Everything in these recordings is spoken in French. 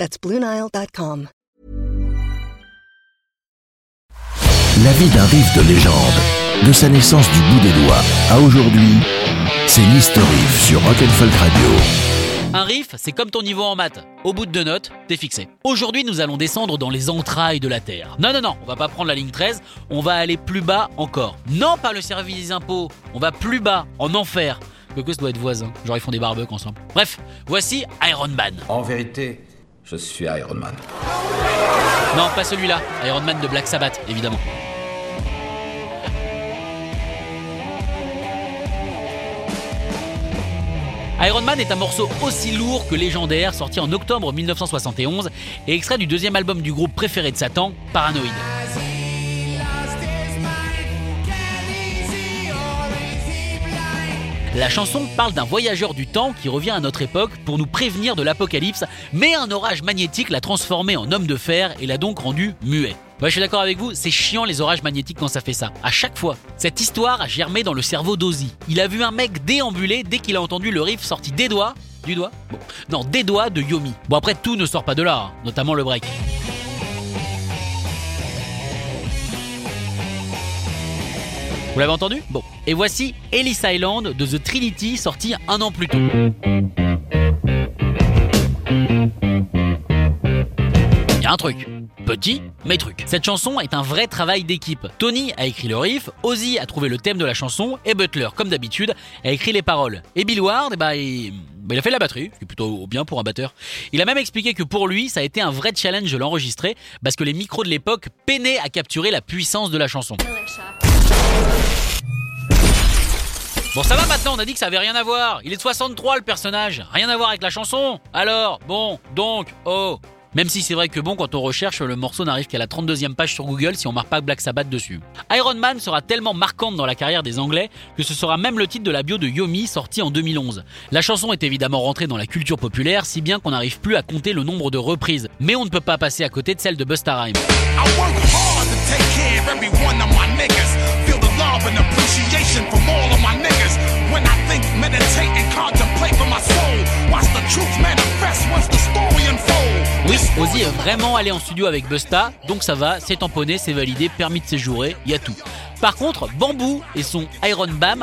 That's BlueNile.com. La vie d'un riff de légende, de sa naissance du bout des doigts à aujourd'hui, c'est l'History sur Rock'n'Folk Radio. Un riff, c'est comme ton niveau en maths. Au bout de deux notes, t'es fixé. Aujourd'hui, nous allons descendre dans les entrailles de la Terre. Non, non, non, on va pas prendre la ligne 13, on va aller plus bas encore. Non, pas le service des impôts, on va plus bas, en enfer. Que ça doit être voisin, genre ils font des barbecues ensemble. Bref, voici Iron Man. En vérité, je suis Iron Man. Non, pas celui-là, Iron Man de Black Sabbath, évidemment. Iron Man est un morceau aussi lourd que légendaire, sorti en octobre 1971 et extrait du deuxième album du groupe préféré de Satan, Paranoid. La chanson parle d'un voyageur du temps qui revient à notre époque pour nous prévenir de l'apocalypse, mais un orage magnétique l'a transformé en homme de fer et l'a donc rendu muet. Ouais, je suis d'accord avec vous, c'est chiant les orages magnétiques quand ça fait ça. À chaque fois. Cette histoire a germé dans le cerveau d'Ozzy. Il a vu un mec déambuler dès qu'il a entendu le riff sorti des doigts. Du doigt? Bon. Non, des doigts de Yomi. Bon, après, tout ne sort pas de là, hein, notamment le break. Vous l'avez entendu Bon. Et voici Ellis Island de The Trinity sorti un an plus tôt. Il y a un truc. Petit, mais truc. Cette chanson est un vrai travail d'équipe. Tony a écrit le riff, Ozzy a trouvé le thème de la chanson, et Butler, comme d'habitude, a écrit les paroles. Et Bill Ward, eh ben, il... Il a fait la batterie, ce qui est plutôt bien pour un batteur. Il a même expliqué que pour lui, ça a été un vrai challenge de l'enregistrer, parce que les micros de l'époque peinaient à capturer la puissance de la chanson. Bon, ça va maintenant, on a dit que ça avait rien à voir. Il est de 63 le personnage, rien à voir avec la chanson. Alors, bon, donc, oh. Même si c'est vrai que bon, quand on recherche, le morceau n'arrive qu'à la 32e page sur Google si on marque pas Black Sabbath dessus. Iron Man sera tellement marquante dans la carrière des Anglais que ce sera même le titre de la bio de Yomi sorti en 2011. La chanson est évidemment rentrée dans la culture populaire, si bien qu'on n'arrive plus à compter le nombre de reprises. Mais on ne peut pas passer à côté de celle de Busta Rhymes. Ozzy est vraiment allé en studio avec Busta, donc ça va, c'est tamponné, c'est validé, permis de séjourer, y a tout. Par contre, Bamboo et son Iron Bam,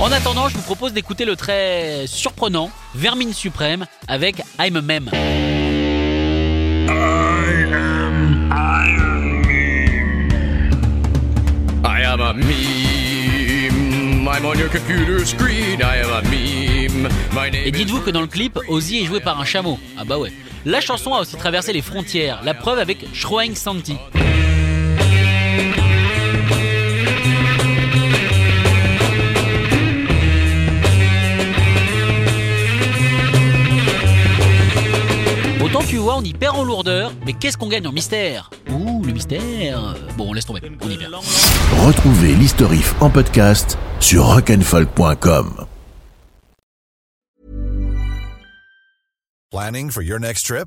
En attendant, je vous propose d'écouter le très surprenant Vermine Suprême avec I'm a Meme. I am a meme. I'm on your computer screen. I am a meme. My name Et dites-vous que dans le clip, Ozzy est joué par un chameau. Ah bah ouais. La chanson a aussi traversé les frontières, la preuve avec Schroeng Santi. Autant tu vois, on y perd en lourdeur, mais qu'est-ce qu'on gagne en mystère Ouh, le mystère Bon, on laisse tomber, on y perd. Retrouvez l'Historif en podcast sur rock'n'folk.com. Planning for your next trip?